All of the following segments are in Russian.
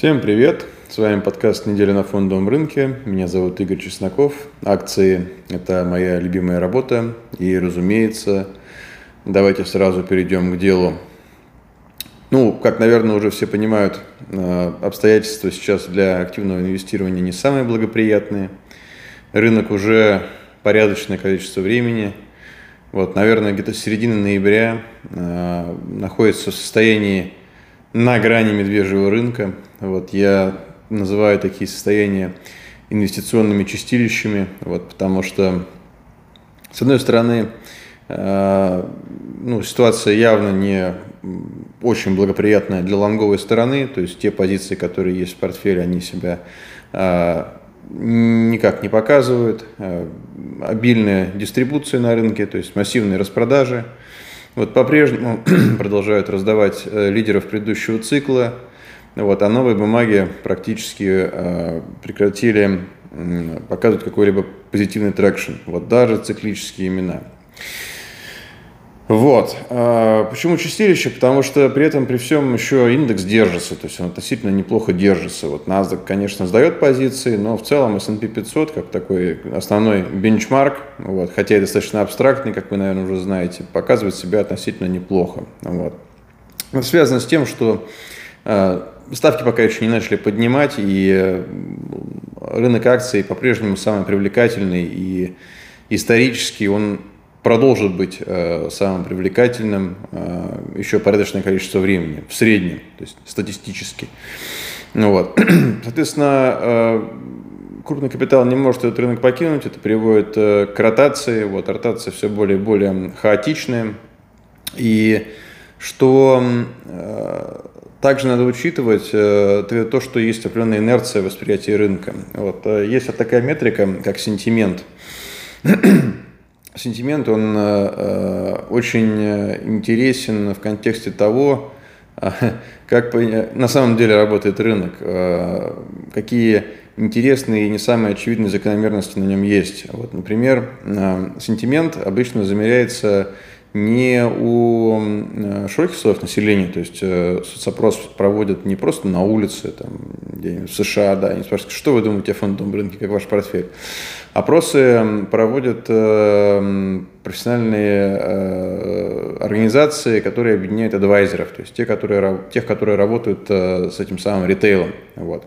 Всем привет! С вами подкаст «Неделя на фондовом рынке». Меня зовут Игорь Чесноков. Акции – это моя любимая работа. И, разумеется, давайте сразу перейдем к делу. Ну, как, наверное, уже все понимают, э, обстоятельства сейчас для активного инвестирования не самые благоприятные. Рынок уже порядочное количество времени, вот, наверное, где-то середины ноября э, находится в состоянии на грани медвежьего рынка. Вот, я называю такие состояния инвестиционными чистилищами, вот, потому что, с одной стороны, э, ну, ситуация явно не очень благоприятная для лонговой стороны, то есть те позиции, которые есть в портфеле, они себя э, никак не показывают, э, обильная дистрибуция на рынке, то есть массивные распродажи. Вот по-прежнему продолжают раздавать э, лидеров предыдущего цикла, вот, а новые бумаги практически э, прекратили э, показывать какой-либо позитивный traction, вот даже циклические имена. Вот. А почему чистилище? Потому что при этом, при всем еще индекс держится, то есть он относительно неплохо держится. Вот NASDAQ, конечно, сдает позиции, но в целом S&P 500, как такой основной бенчмарк, вот, хотя и достаточно абстрактный, как вы, наверное, уже знаете, показывает себя относительно неплохо. Вот. Это связано с тем, что э, ставки пока еще не начали поднимать, и рынок акций по-прежнему самый привлекательный, и исторически он продолжит быть э, самым привлекательным э, еще порядочное количество времени, в среднем, то есть статистически. Ну, вот. Соответственно, э, крупный капитал не может этот рынок покинуть, это приводит э, к ротации, вот, ротация все более и более хаотичная, и что э, также надо учитывать э, то, что есть определенная инерция восприятия рынка. Вот, э, есть такая метрика, как сентимент сентимент, он э, э, очень э, интересен в контексте того, как на самом деле работает рынок, какие интересные и не самые очевидные закономерности на нем есть. Вот, например, сентимент обычно замеряется не у э, широких слоев населения, то есть э, соцопрос проводят не просто на улице, там, в США, да, они спрашивают, что вы думаете о фондовом рынке, как ваш портфель. Опросы проводят э, профессиональные организации, которые объединяют адвайзеров, то есть те, которые, тех, которые работают с этим самым ритейлом. Вот.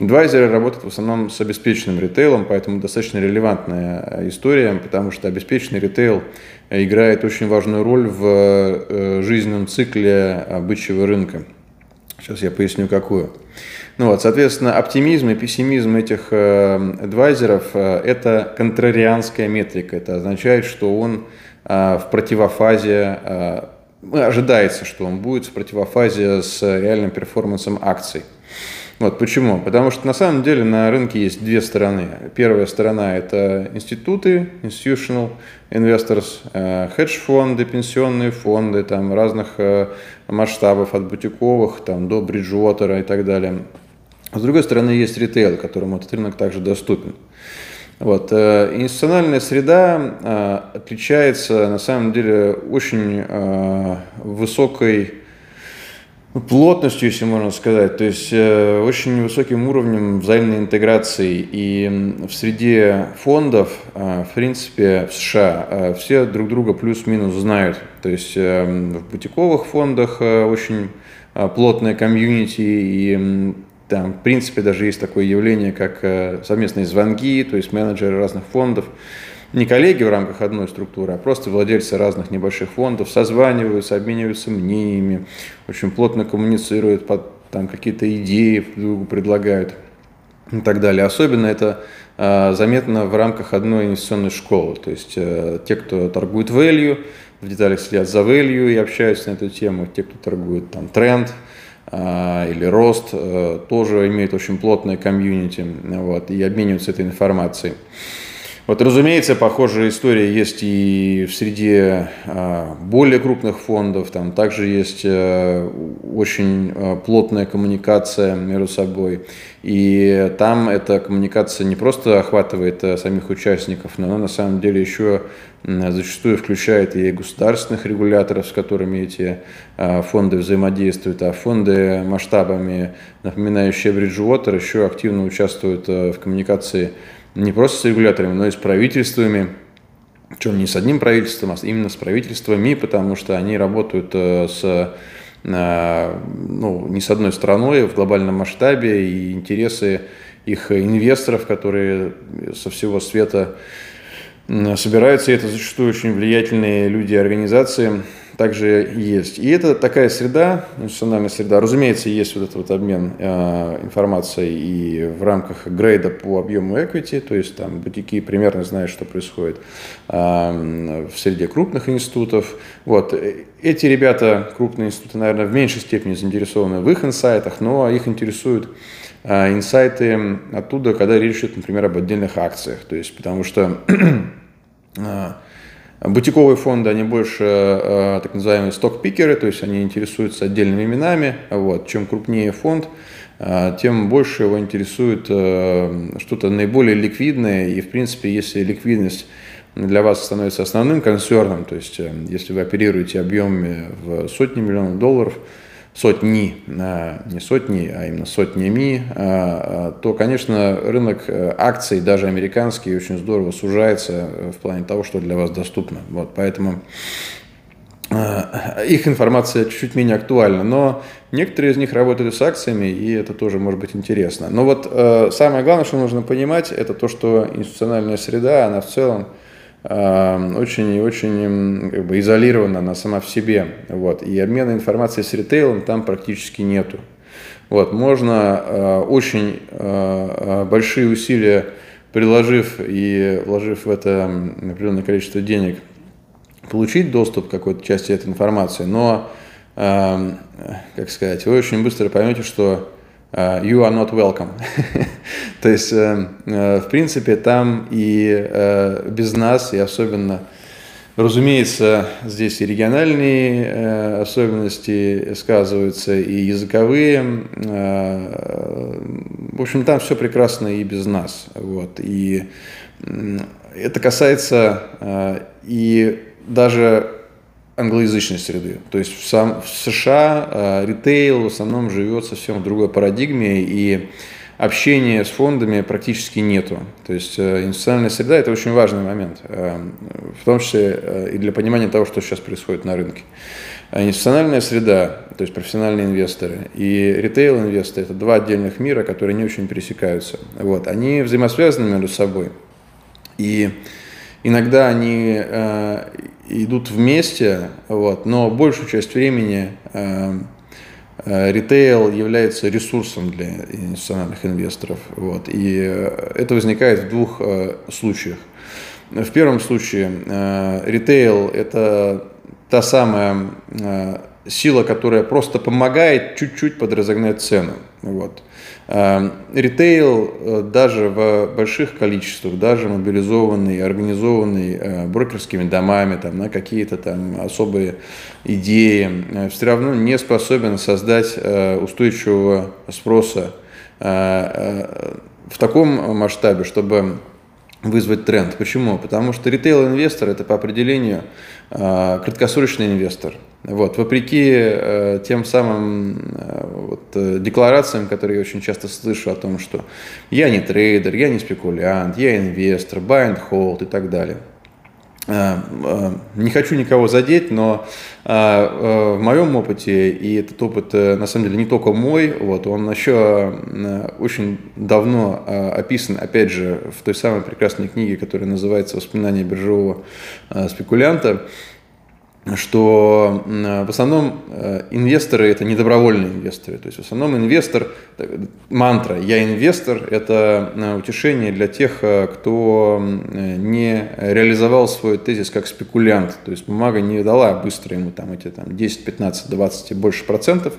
Адвайзеры работают в основном с обеспеченным ритейлом, поэтому достаточно релевантная история, потому что обеспеченный ритейл играет очень важную роль в э, жизненном цикле бычьего рынка. Сейчас я поясню, какую. Ну вот, соответственно, оптимизм и пессимизм этих э, адвайзеров э, – это контрарианская метрика. Это означает, что он в противофазе, ожидается, что он будет в противофазе с реальным перформансом акций. Вот почему? Потому что на самом деле на рынке есть две стороны. Первая сторона – это институты, institutional investors, э, хедж-фонды, пенсионные фонды там, разных э, масштабов, от бутиковых там, до бриджуотера и так далее. С другой стороны, есть ритейл, которому этот рынок также доступен. Вот. Э, институциональная среда отличается на самом деле очень высокой плотностью, если можно сказать, то есть э, очень высоким уровнем взаимной интеграции. И в среде фондов, э, в принципе, в США э, все друг друга плюс-минус знают. То есть в бутиковых фондах очень плотная комьюнити и там, в принципе, даже есть такое явление, как совместные звонки, то есть менеджеры разных фондов не коллеги в рамках одной структуры, а просто владельцы разных небольших фондов созваниваются, обмениваются мнениями, очень плотно коммуницируют, под, там какие-то идеи другу предлагают и так далее. Особенно это э, заметно в рамках одной инвестиционной школы. То есть э, те, кто торгует value, в деталях следят за value и общаются на эту тему. Те, кто торгует там тренд, э, или рост, э, тоже имеют очень плотное комьюнити вот, и обмениваются этой информацией. Вот, разумеется, похожая история есть и в среде а, более крупных фондов. Там также есть э, очень э, плотная коммуникация между собой. И там эта коммуникация не просто охватывает э, самих участников, но она на самом деле еще зачастую включает и государственных регуляторов, с которыми эти фонды взаимодействуют, а фонды масштабами, напоминающие Bridgewater, еще активно участвуют в коммуникации не просто с регуляторами, но и с правительствами, причем не с одним правительством, а именно с правительствами, потому что они работают с ну, не с одной страной в глобальном масштабе, и интересы их инвесторов, которые со всего света собираются, и это зачастую очень влиятельные люди и организации, также есть. И это такая среда, институциональная среда. Разумеется, есть вот этот вот обмен э, информацией и в рамках грейда по объему equity, то есть там бутики примерно знают, что происходит э, в среде крупных институтов. Вот. Эти ребята, крупные институты, наверное, в меньшей степени заинтересованы в их инсайтах, но их интересуют э, инсайты оттуда, когда речь идет, например, об отдельных акциях. То есть, потому что э, Бутиковые фонды, они больше э, так называемые сток-пикеры, то есть они интересуются отдельными именами. Вот. Чем крупнее фонд, э, тем больше его интересует э, что-то наиболее ликвидное. И, в принципе, если ликвидность для вас становится основным консерном, то есть если вы оперируете объемами в сотни миллионов долларов, сотни, не сотни, а именно сотнями, а, а, то, конечно, рынок э, акций, даже американский, очень здорово сужается э, в плане того, что для вас доступно. Вот, поэтому а, их информация чуть-чуть менее актуальна, но некоторые из них работают с акциями, и это тоже может быть интересно. Но вот э, самое главное, что нужно понимать, это то, что институциональная среда, она в целом очень и очень как бы, изолирована она сама в себе. Вот. И обмена информацией с ритейлом там практически нету. Вот. Можно э, очень э, большие усилия приложив и вложив в это определенное количество денег, получить доступ к какой-то части этой информации, но, э, как сказать, вы очень быстро поймете, что you are not welcome. То есть, э, э, в принципе, там и э, без нас, и особенно, разумеется, здесь и региональные особенности сказываются, и языковые. В общем, там все прекрасно и без нас. Вот. И это касается и даже англоязычной среды. То есть в, сам, в США э, ритейл в основном живет совсем в другой парадигме, и общения с фондами практически нету. То есть э, институциональная среда – это очень важный момент, э, в том числе э, и для понимания того, что сейчас происходит на рынке. А институциональная среда, то есть профессиональные инвесторы, и ритейл-инвесторы – это два отдельных мира, которые не очень пересекаются. Вот. Они взаимосвязаны между собой. И иногда они э, идут вместе, вот, но большую часть времени э, э, ритейл является ресурсом для институциональных инвесторов. Вот, и это возникает в двух э, случаях. В первом случае э, ритейл – это та самая э, сила, которая просто помогает чуть-чуть подразогнать цену. Вот. Эм, ритейл э, даже в больших количествах, даже мобилизованный, организованный э, брокерскими домами там, на какие-то там особые идеи, э, все равно не способен создать устойчивого спроса в таком масштабе, чтобы вызвать тренд. Почему? Потому что ритейл-инвестор – это по определению краткосрочный инвестор – вот, вопреки э, тем самым э, вот, э, декларациям, которые я очень часто слышу о том, что я не трейдер, я не спекулянт, я инвестор, buy and hold и так далее. Э, э, не хочу никого задеть, но э, в моем опыте, и этот опыт на самом деле не только мой, вот, он еще очень давно описан, опять же, в той самой прекрасной книге, которая называется «Воспоминания биржевого спекулянта», что в основном э, инвесторы это не добровольные инвесторы. То есть в основном инвестор, мантра «я инвестор» – это э, утешение для тех, э, кто не реализовал свой тезис как спекулянт. То есть бумага не дала быстро ему там, эти там, 10, 15, 20 и больше процентов.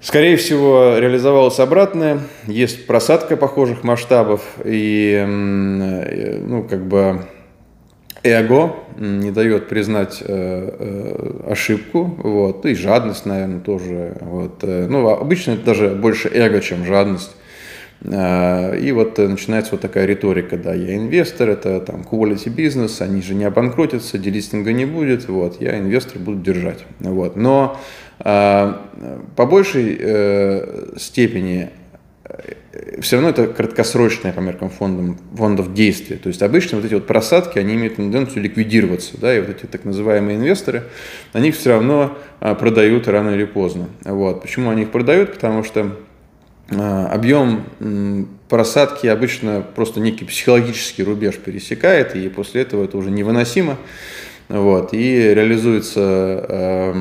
Скорее всего, реализовалось обратное. Есть просадка похожих масштабов и, ну, как бы, эго не дает признать э, э, ошибку, вот, и жадность, наверное, тоже. Вот. Э, ну, обычно это даже больше эго, чем жадность. И вот начинается вот такая риторика, да, я инвестор, это там quality бизнес, они же не обанкротятся, делистинга не будет, вот, я инвестор буду держать. Вот. Но по большей степени все равно это краткосрочное по меркам фондов, фондов действие. То есть обычно вот эти вот просадки, они имеют тенденцию ликвидироваться, да, и вот эти так называемые инвесторы, они все равно а, продают рано или поздно. Вот. Почему они их продают? Потому что а, объем просадки обычно просто некий психологический рубеж пересекает, и после этого это уже невыносимо. Вот, и реализуется э,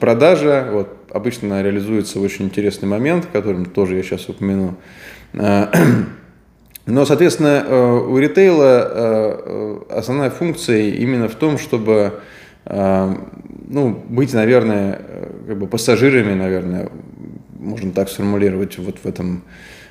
продажа, вот, обычно реализуется очень интересный момент, которым тоже я сейчас упомяну. Э, но, соответственно, э, у ритейла э, основная функция именно в том, чтобы ну, быть, наверное, как бы пассажирами, наверное, можно так сформулировать, вот в этом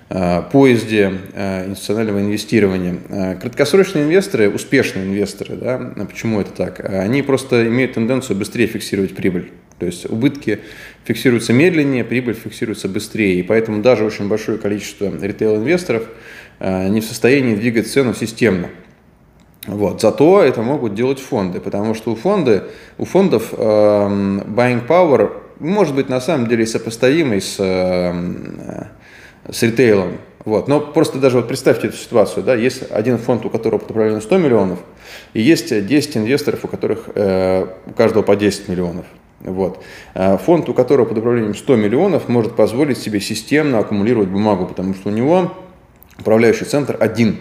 поезде институционального инвестирования. Краткосрочные инвесторы, успешные инвесторы, да, почему это так? Они просто имеют тенденцию быстрее фиксировать прибыль. То есть убытки фиксируются медленнее, прибыль фиксируется быстрее. И поэтому даже очень большое количество ритейл-инвесторов э, не в состоянии двигать цену системно. Вот. Зато это могут делать фонды, потому что у, фонды, у фондов э, buying power может быть на самом деле сопоставимый с, э, с ритейлом. Вот. Но просто даже вот представьте эту ситуацию. Да? Есть один фонд, у которого под управлением 100 миллионов, и есть 10 инвесторов, у которых э, у каждого по 10 миллионов. Вот. А фонд, у которого под управлением 100 миллионов, может позволить себе системно аккумулировать бумагу, потому что у него управляющий центр один.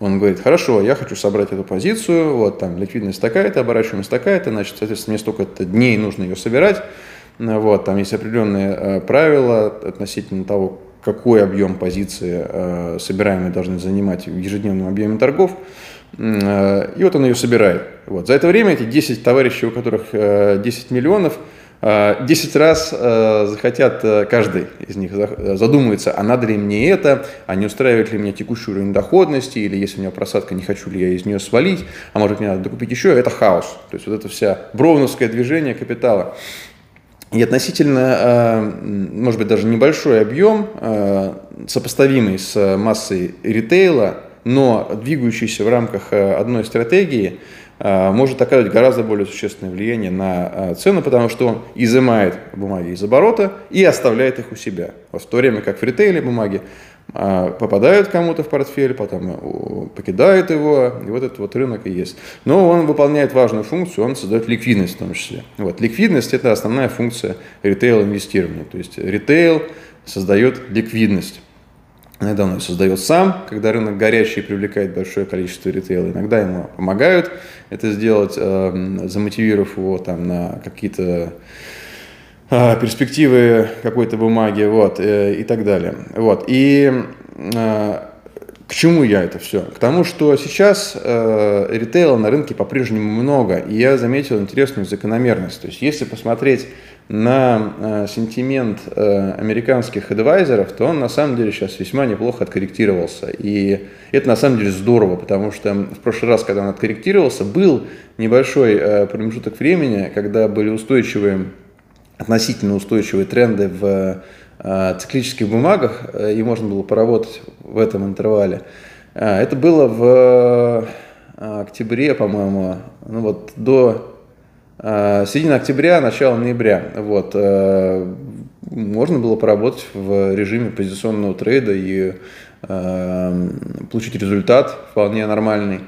Он говорит, хорошо, я хочу собрать эту позицию, вот там ликвидность такая-то, оборачиваемость такая-то, значит, соответственно, мне столько-то дней нужно ее собирать. Вот, там есть определенные э, правила относительно того, какой объем позиции э, собираемые должны занимать в ежедневном объеме торгов. Э, и вот он ее собирает. Вот. За это время эти 10 товарищей, у которых 10 э, миллионов, 10 раз захотят, каждый из них задумается, а надо ли мне это, а не устраивает ли меня текущий уровень доходности, или если у меня просадка, не хочу ли я из нее свалить, а может мне надо докупить еще, это хаос. То есть вот это вся броуновское движение капитала. И относительно, может быть, даже небольшой объем, сопоставимый с массой ритейла, но двигающийся в рамках э, одной стратегии, э, может оказывать гораздо более существенное влияние на э, цену, потому что он изымает бумаги из оборота и оставляет их у себя. В то время как в ритейле бумаги попадают кому-то в портфель, потом покидают его, и вот этот вот рынок и есть. Но он выполняет важную функцию, он создает ликвидность в том числе. Вот. Ликвидность – это основная функция ритейл-инвестирования. То есть ритейл создает ликвидность. Иногда он ее создает сам, когда рынок горячий привлекает большое количество ритейла. Иногда ему помогают это сделать, эм, замотивировав его там, на какие-то э, перспективы какой-то бумаги вот, э, и так далее. Вот. И э, к чему я это все? К тому, что сейчас э, ритейла на рынке по-прежнему много, и я заметил интересную закономерность. То есть, если посмотреть на э, сентимент э, американских адвайзеров, то он на самом деле сейчас весьма неплохо откорректировался. И это на самом деле здорово, потому что в прошлый раз, когда он откорректировался, был небольшой э, промежуток времени, когда были устойчивые, относительно устойчивые тренды в Э, циклических бумагах, э, и можно было поработать в этом интервале. Э, это было в октябре, по-моему, ну вот до середины октября, начала ноября. Вот. Можно было поработать в режиме позиционного трейда и получить результат вполне нормальный.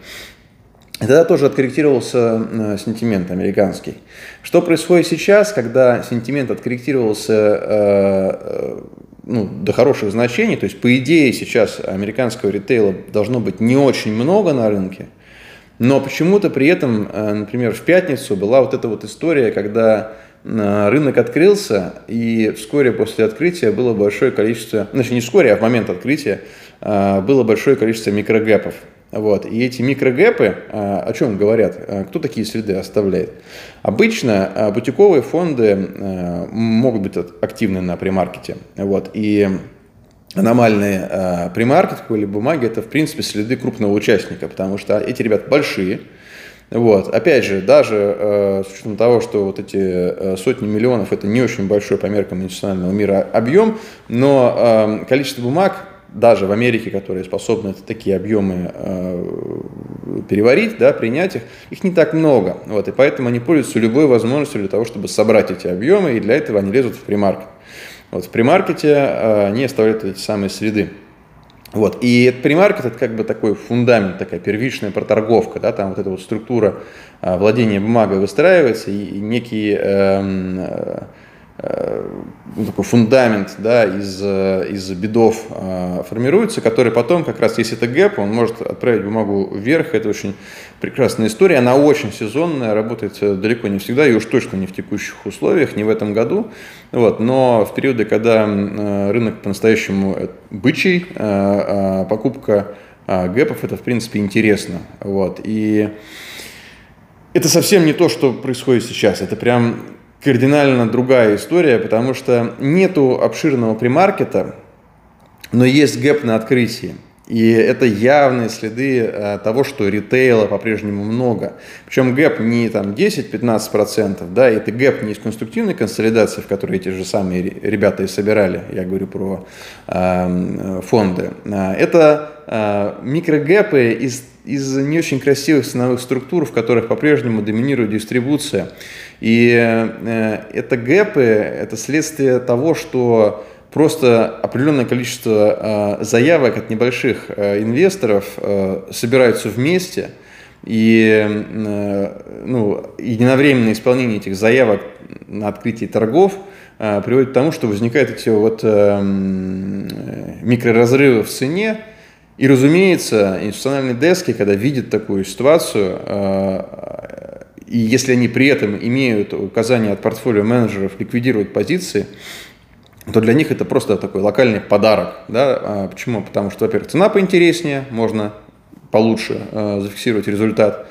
И тогда тоже откорректировался э, сентимент американский. Что происходит сейчас, когда сентимент откорректировался э, э, ну, до хороших значений, то есть по идее сейчас американского ритейла должно быть не очень много на рынке, но почему-то при этом, например, в пятницу была вот эта вот история, когда рынок открылся, и вскоре после открытия было большое количество, значит не вскоре, а в момент открытия было большое количество микрогэпов. Вот. И эти микрогэпы а, о чем говорят? А, кто такие следы оставляет? Обычно а, бутиковые фонды могут быть активны на премаркете. Вот. И аномальные премаркетинговые бумаги – это, в принципе, следы крупного участника, потому что эти ребята большие, вот. Опять же, даже э, с учетом того, что вот эти э, сотни миллионов это не очень большой по меркам национального мира объем, но э, количество бумаг даже в Америке, которые способны такие объемы э, переварить, да, принять их, их не так много. Вот, и поэтому они пользуются любой возможностью для того, чтобы собрать эти объемы, и для этого они лезут в примаркет. Вот в примаркете э, они оставляют эти самые следы. Вот. И этот примаркет это как бы такой фундамент, такая первичная проторговка, да, там вот эта вот структура э, владения бумагой выстраивается, и, и некий э, Э, ну, такой фундамент да, из, э, из бедов э, формируется, который потом, как раз если это гэп, он может отправить бумагу вверх. Это очень прекрасная история. Она очень сезонная, работает далеко не всегда, и уж точно не в текущих условиях, не в этом году. Вот, но в периоды, когда рынок по-настоящему бычий, покупка гэпов это в принципе интересно. Вот, и это совсем не то, что происходит сейчас. Это прям кардинально другая история, потому что нету обширного примаркета, но есть гэп на открытии. И это явные следы э, того, что ритейла по-прежнему много. Причем гэп не там 10-15%, да, это гэп не из конструктивной консолидации, в которой эти же самые ребята и собирали, я говорю про э, фонды. Это э, микрогэпы из, из не очень красивых ценовых структур, в которых по-прежнему доминирует дистрибуция. И э, это гэпы, это следствие того, что просто определенное количество э, заявок от небольших э, инвесторов собираются вместе, и ну, единовременное исполнение этих заявок на открытие торгов приводит к тому, что возникают эти вот микроразрывы в цене, и, разумеется, институциональные дески, когда видят такую ситуацию, и если они при этом имеют указания от портфолио менеджеров ликвидировать позиции, то для них это просто такой локальный подарок. Да? А почему? Потому что, во-первых, цена поинтереснее, можно получше э, зафиксировать результат.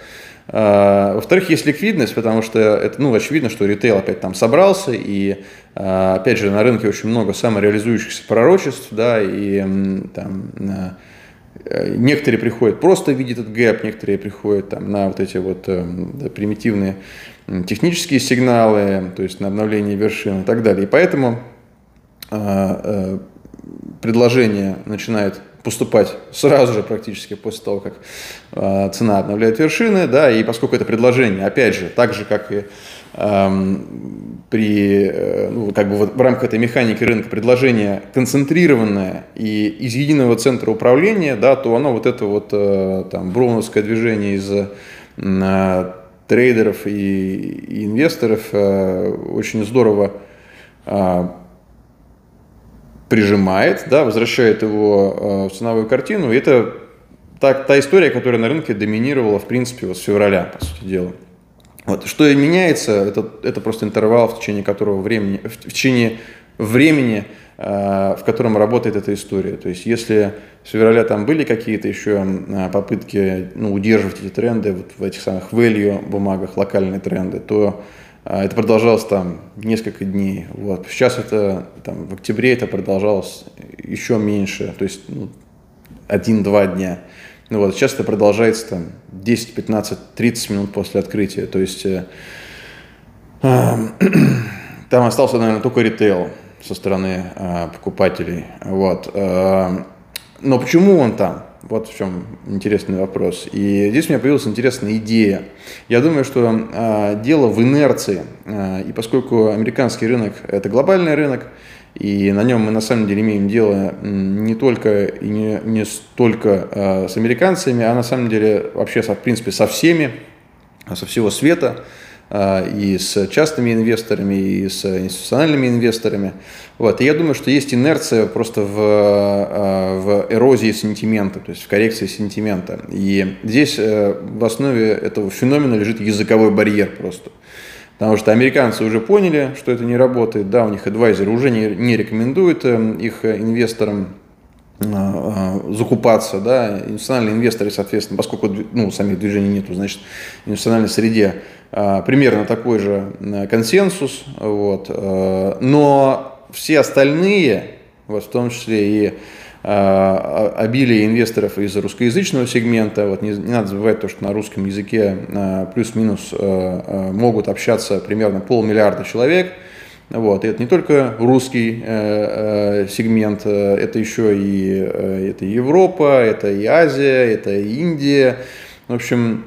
А, во-вторых, есть ликвидность, потому что это, ну, очевидно, что ритейл опять там собрался, и, а, опять же, на рынке очень много самореализующихся пророчеств, да, и там Э, некоторые приходят просто видят этот гэп, некоторые приходят там, на вот эти вот э, примитивные технические сигналы, то есть на обновление вершин и так далее. И поэтому э, предложение начинает поступать сразу же практически после того, как э, цена обновляет вершины, да, и поскольку это предложение, опять же, так же, как и при, э, ну, как бы вот в рамках этой механики рынка предложение концентрированное и из единого центра управления, да, то оно вот это вот э, там броуновское движение из э, трейдеров и, инвесторов очень здорово прижимает, да, возвращает его в ценовую картину. И это так, та история, которая на рынке доминировала, в принципе, вот с февраля, по сути дела. Вот. Что меняется, это, это просто интервал, в течение которого времени, в течение времени, э, в котором работает эта история. То есть если с февраля там были какие-то еще попытки ну, удерживать эти тренды вот в этих самых value бумагах, локальные тренды, то э, это продолжалось там несколько дней. Вот. Сейчас это там, в октябре это продолжалось еще меньше, то есть ну, один-два дня. Ну вот, сейчас это продолжается там 10, 15, 30 минут после открытия. То есть э, э, там остался, наверное, только ритейл со стороны э, покупателей. Вот. Э, но почему он там? Вот в чем интересный вопрос. И здесь у меня появилась интересная идея. Я думаю, что э, дело в инерции. Э, и поскольку американский рынок – это глобальный рынок, и на нем мы на самом деле имеем дело не только и не, не столько э, с американцами, а на самом деле вообще со, в принципе со всеми, со всего света, и с частными инвесторами, и с институциональными инвесторами. Вот. И я думаю, что есть инерция просто в, э, в эрозии сентимента, то есть в коррекции сентимента. И здесь э, в основе этого феномена лежит языковой барьер просто. Потому что американцы уже поняли, что это не работает. Да, у них адвайзеры уже не, не рекомендуют их инвесторам э, э, закупаться, да, институциональные инвесторы, соответственно, поскольку ну, самих движений нету, значит, в институциональной среде э, примерно такой же консенсус, вот, но все остальные, вот, в том числе и Э, обилие инвесторов из русскоязычного сегмента. Вот не, не надо забывать то, что на русском языке э, плюс-минус э, могут общаться примерно полмиллиарда человек. Вот. И это не только русский э, э, сегмент, э, это еще и э, это Европа, это и Азия, это и Индия. В общем,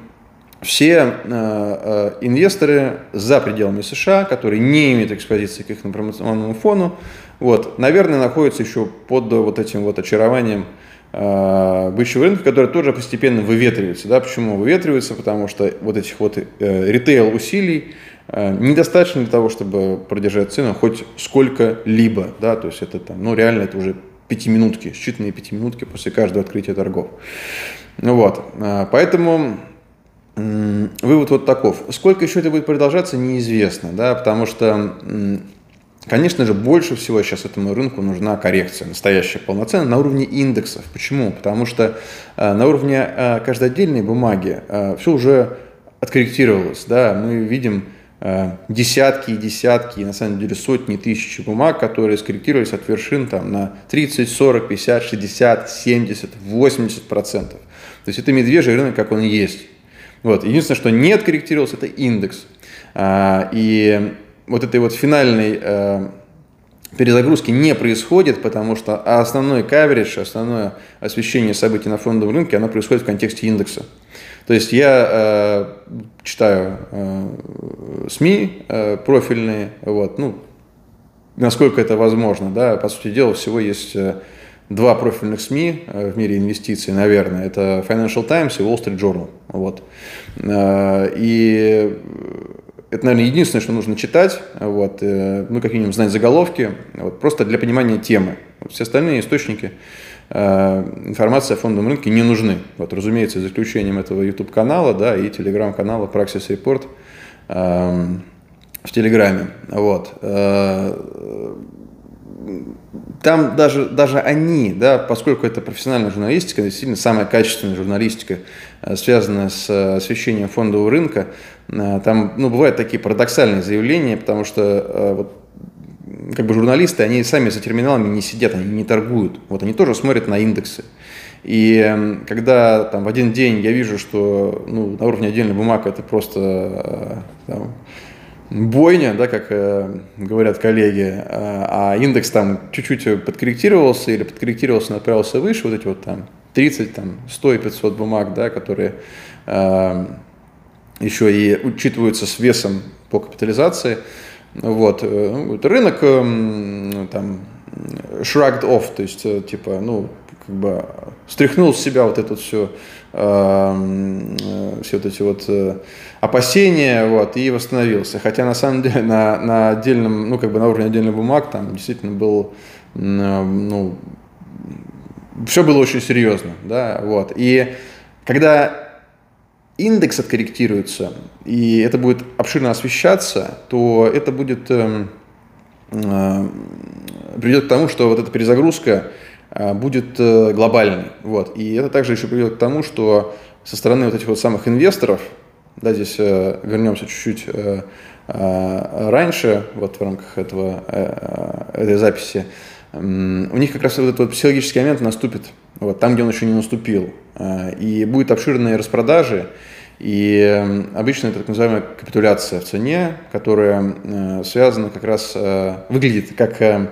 все э, э, инвесторы за пределами США, которые не имеют экспозиции к их информационному фону, вот, наверное, находятся еще под вот этим вот очарованием бычьего рынка, который тоже постепенно выветривается. Да? Почему выветривается? Потому что вот этих вот э, ритейл усилий э, недостаточно для того, чтобы продержать цену хоть сколько-либо. Да? То есть это там, ну реально это уже пятиминутки, считанные пятиминутки после каждого открытия торгов. Ну вот, э, поэтому Вывод вот таков. Сколько еще это будет продолжаться, неизвестно, да, потому что, конечно же, больше всего сейчас этому рынку нужна коррекция, настоящая полноценная, на уровне индексов. Почему? Потому что э, на уровне э, каждой отдельной бумаги э, все уже откорректировалось, да, мы видим десятки и десятки, на самом деле сотни тысяч бумаг, которые скорректировались от вершин там, на 30, 40, 50, 60, 70, 80 процентов. То есть это медвежий рынок, как он есть. Вот. Единственное, что не откорректировался, это индекс. А, и вот этой вот финальной э, перезагрузки не происходит, потому что основной каверидж, основное освещение событий на фондовом рынке, оно происходит в контексте индекса. То есть я э, читаю э, СМИ э, профильные, вот, ну, насколько это возможно, да, по сути дела, всего есть э, два профильных СМИ э, в мире инвестиций, наверное. Это Financial Times и Wall Street Journal. Вот. Э, и это, наверное, единственное, что нужно читать, вот, э, ну, как минимум знать заголовки, вот, просто для понимания темы. Вот все остальные источники информации о фондовом рынке не нужны. Вот, разумеется, за исключением этого YouTube-канала да, и телеграм-канала Praxis Report эм, в Телеграме. Вот там даже, даже они, да, поскольку это профессиональная журналистика, действительно самая качественная журналистика, э, связанная с э, освещением фондового рынка, э, там ну, бывают такие парадоксальные заявления, потому что вот, как бы журналисты, они сами за терминалами не сидят, они не торгуют. Вот они тоже смотрят на индексы. И когда там, в один день я вижу, что ну, на уровне отдельной бумаг это просто там, бойня, да, как э, говорят коллеги, э, а индекс там чуть-чуть подкорректировался или подкорректировался, но выше, вот эти вот там 30, там, 100 и 500 бумаг, да, которые э, еще и учитываются с весом по капитализации. Вот. Э, рынок э, там shrugged off, то есть, э, типа, ну, как бы стряхнул с себя вот эту всю все вот эти вот э, опасения, вот, и восстановился. Хотя на самом деле на, на отдельном, ну, как бы на уровне отдельных бумаг там действительно был, э, ну, все было очень серьезно, да, вот. И когда индекс откорректируется, и это будет обширно освещаться, то это будет, э, э, приведет к тому, что вот эта перезагрузка будет э, глобальный. Вот. И это также еще приведет к тому, что со стороны вот этих вот самых инвесторов, да, здесь э, вернемся чуть-чуть э, раньше, вот в рамках этого, этой записи, у них как раз вот этот вот психологический момент наступит, вот, там, где он еще не наступил. И будет обширные распродажи, и обычно это так называемая капитуляция в цене, которая связана как раз, выглядит как Э,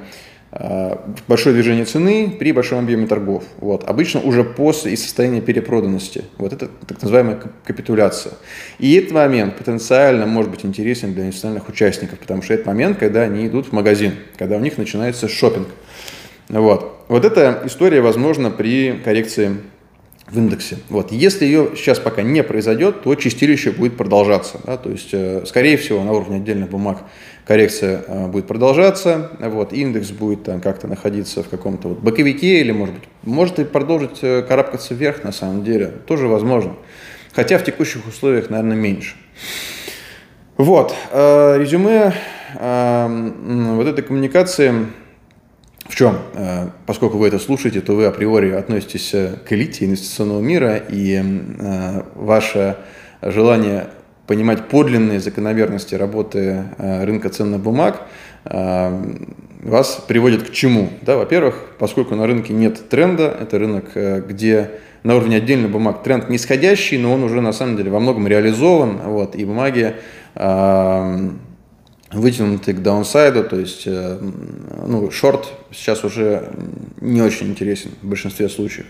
большое движение цены при большом объеме торгов. Вот. Обычно уже после и состояния перепроданности. Вот это так называемая капитуляция. И этот момент потенциально может быть интересен для институциональных участников, потому что это момент, когда они идут в магазин, когда у них начинается шопинг. Вот. вот эта история возможна при коррекции в индексе. Вот. Если ее сейчас пока не произойдет, то чистилище будет продолжаться. Да? То есть, э, скорее всего, на уровне отдельных бумаг коррекция э, будет продолжаться, вот, индекс будет там как-то находиться в каком-то вот боковике или, может быть, может и продолжить э, карабкаться вверх, на самом деле, тоже возможно. Хотя в текущих условиях, наверное, меньше. Вот, резюме вот этой коммуникации в чем? Поскольку вы это слушаете, то вы априори относитесь к элите инвестиционного мира, и ваше желание понимать подлинные закономерности работы э, рынка ценных бумаг, э, вас приводит к чему? Да, во-первых, поскольку на рынке нет тренда, это рынок, э, где на уровне отдельных бумаг тренд нисходящий, но он уже на самом деле во многом реализован, вот, и бумаги вытянутый к downside у, то есть э, ну, шорт сейчас уже не очень интересен в большинстве случаев.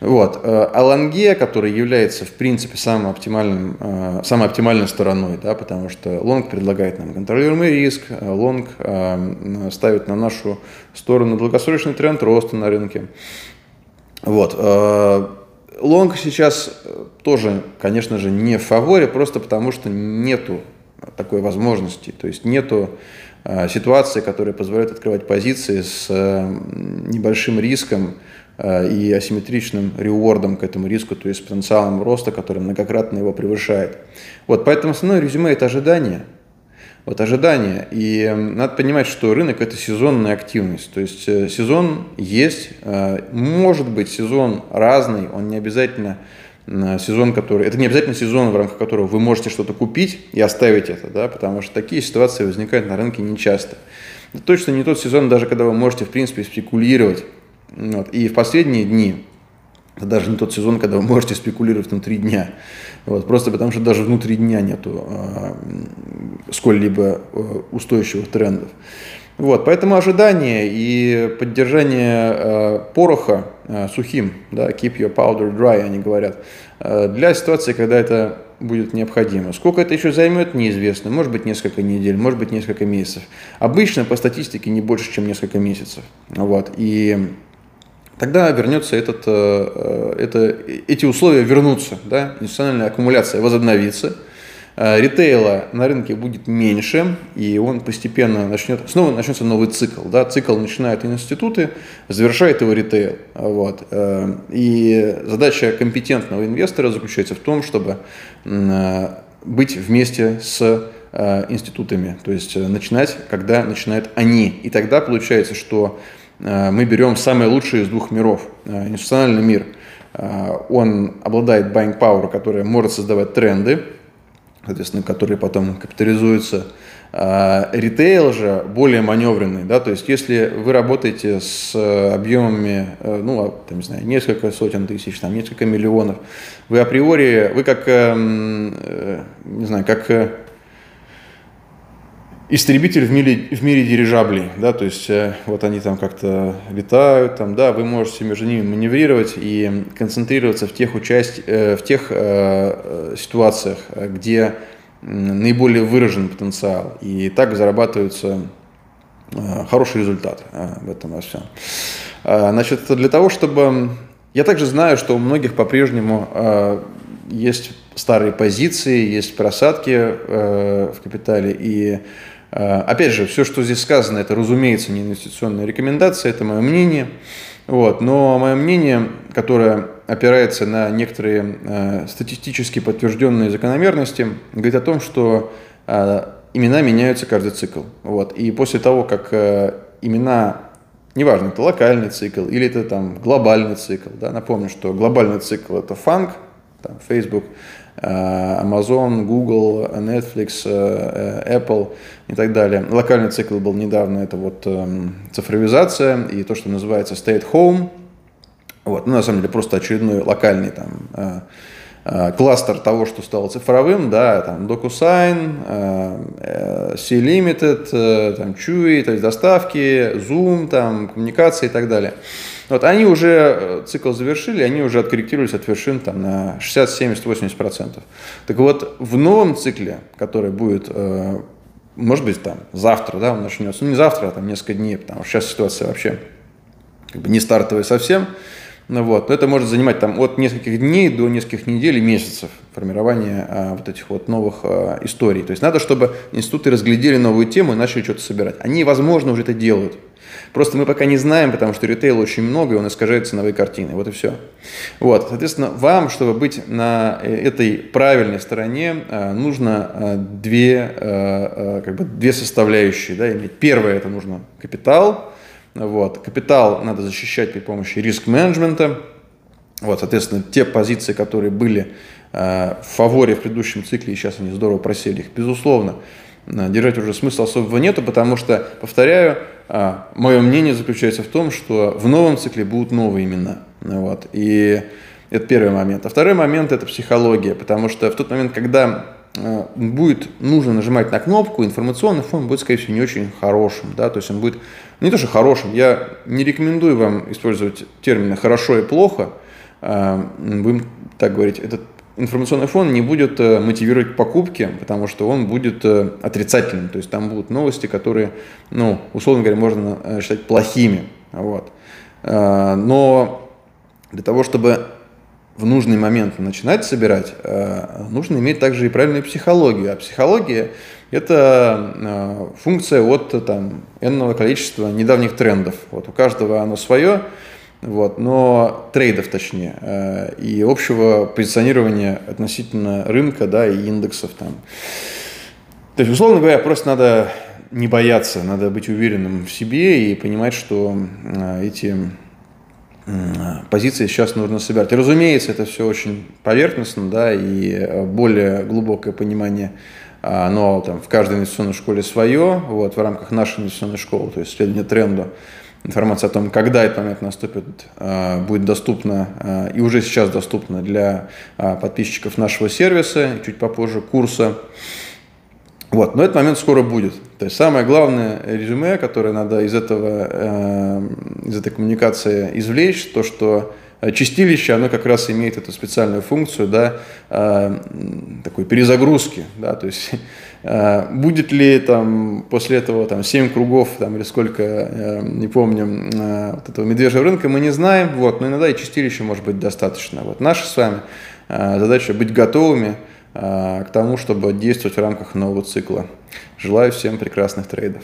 Вот. Э, а лонг, который является, в принципе, самым оптимальным, э, самой оптимальной стороной, да, потому что лонг предлагает нам контролируемый риск, лонг ставит на нашу сторону долгосрочный тренд роста на рынке. Вот. Лонг сейчас тоже, конечно же, не в фаворе, просто потому что нету такой возможности. То есть нету э, ситуации, которая позволяет открывать позиции с э, небольшим риском э, и асимметричным ревордом к этому риску, то есть потенциалом роста, который многократно его превышает. Вот, поэтому основное резюме – это ожидание. Вот ожидание. И надо понимать, что рынок – это сезонная активность. То есть сезон есть, может быть сезон разный, он не обязательно сезон, который... Это не обязательно сезон, в рамках которого вы можете что-то купить и оставить это, да, потому что такие ситуации возникают на рынке нечасто. Это точно не тот сезон, даже когда вы можете, в принципе, спекулировать. Вот. И в последние дни, это даже не тот сезон, когда вы можете спекулировать внутри дня. Вот. Просто потому что даже внутри дня нету э, сколь-либо э, устойчивых трендов. Вот, поэтому ожидание и поддержание э, пороха э, сухим, да, keep your powder dry, они говорят, э, для ситуации, когда это будет необходимо. Сколько это еще займет, неизвестно. Может быть, несколько недель, может быть, несколько месяцев. Обычно по статистике не больше, чем несколько месяцев. Вот, и тогда вернется этот, э, это, эти условия вернутся, да, институциональная аккумуляция возобновится – Э, ритейла на рынке будет меньше, и он постепенно начнет, снова начнется новый цикл. Да? Цикл начинает институты, завершает его ритейл. Вот. Э, и задача компетентного инвестора заключается в том, чтобы э, быть вместе с институтами, то есть начинать, когда начинают они. И тогда получается, что мы берем самое лучшее из двух миров. Институциональный мир, он обладает buying power, которая может создавать тренды, соответственно, которые потом капитализуются. А ритейл же более маневренный, да, то есть если вы работаете с объемами, э, ну, а, там, не знаю, несколько сотен тысяч, там, несколько миллионов, вы априори, вы как, эм, э, не знаю, как э, истребитель в мире, в мире дирижаблей, да, то есть э, вот они там как-то летают, там, да, вы можете между ними маневрировать и концентрироваться в тех, участь, э, в тех э, ситуациях, где наиболее выражен потенциал, и так зарабатываются хороший результат в этом во всем. Значит, для того, чтобы... Я также знаю, что у многих по-прежнему есть старые позиции, есть просадки в капитале, и Э, опять же, все, что здесь сказано, это, разумеется, не инвестиционная рекомендация, это мое мнение. Вот. Но мое мнение, которое опирается на некоторые э, статистически подтвержденные закономерности, говорит о том, что э, имена меняются каждый цикл. Вот. И после того, как э, имена, неважно, это локальный цикл или это там глобальный цикл, да, напомню, что глобальный цикл это фанк, там, Facebook, Э, Amazon, Google, Netflix, э, э, Apple и так далее. Локальный цикл был недавно, это вот эм, цифровизация и то, что называется stay at home. Вот, ну, на самом деле, просто очередной локальный там кластер того, что стало цифровым, да, там DocuSign, C-Limited, там Chewy, то есть доставки, Zoom, там коммуникации и так далее. Вот они уже э, цикл завершили, они уже откорректировались от вершин там, на 60, 70, 80 процентов. Так вот, в новом цикле, который будет, э, может быть, там завтра, да, он начнется, ну не завтра, а там несколько дней, потому что сейчас ситуация вообще как бы не стартовая совсем, ну вот, но это может занимать там от нескольких дней до нескольких недель и месяцев формирования а, вот этих вот новых а, историй. То есть надо, чтобы институты разглядели новую тему и начали что-то собирать. Они, возможно, уже это делают. Просто мы пока не знаем, потому что ритейла очень много, и он искажает ценовые картины. Вот и все. Вот, соответственно, вам, чтобы быть на э, этой правильной стороне, э, нужно э, две, как бы две составляющие. Да, иметь. Первое – это нужно капитал. Вот. Капитал надо защищать при помощи риск-менеджмента. Вот, соответственно, те позиции, которые были в фаворе в предыдущем цикле, и сейчас они здорово просели их, безусловно, держать уже смысла особого нету, потому что, повторяю, а, мое мнение заключается в том, что в новом цикле будут новые имена. Вот. И это первый момент. А второй момент – это психология, потому что в тот момент, когда э, будет нужно нажимать на кнопку, информационный фон будет, скорее всего, не очень хорошим, да, то есть он будет не то, что хорошим, я не рекомендую вам использовать термины «хорошо» и «плохо», э, будем так говорить, этот информационный фон не будет э, мотивировать к покупке, потому что он будет отрицательным, то есть там будут новости, которые, ну, условно говоря, можно считать плохими, вот. Но для того, чтобы в нужный момент начинать собирать, э, нужно иметь также и правильную психологию. А психология – это э, функция от там, энного количества недавних трендов. Вот, у каждого оно свое, вот, но трейдов точнее, э, и общего позиционирования относительно рынка да, и индексов. Там. То есть, условно говоря, просто надо не бояться, надо быть уверенным в себе и понимать, что эти позиции сейчас нужно собирать. И, разумеется, это все очень поверхностно, да, и э, более глубокое понимание, а, оно там в каждой инвестиционной школе свое, вот, в рамках нашей инвестиционной школы, то есть следование тренду, информация о том, когда этот момент наступит, а, будет доступна а, и уже сейчас доступна для подписчиков нашего сервиса, чуть попозже курса. Вот, но этот момент скоро будет. То есть самое главное резюме, которое надо из, этого, э, из этой коммуникации извлечь, то, что чистилище, оно как раз имеет эту специальную функцию, да, э, такой перезагрузки, да, то есть э, будет ли там после этого там 7 кругов там, или сколько, э, не помню, э, вот этого медвежьего рынка, мы не знаем, вот, но иногда и чистилища может быть достаточно. Вот наша с вами э, задача быть готовыми, Э, к тому, чтобы действовать в рамках нового цикла. Желаю всем прекрасных трейдов.